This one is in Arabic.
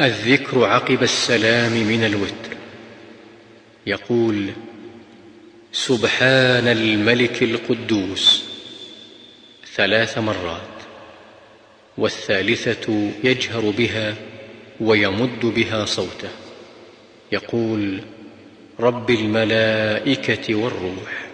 الذكر عقب السلام من الوتر. يقول سبحان الملك القدوس. ثلاث مرات. والثالثة يجهر بها ويمد بها صوته. يقول رب الملائكة والروح.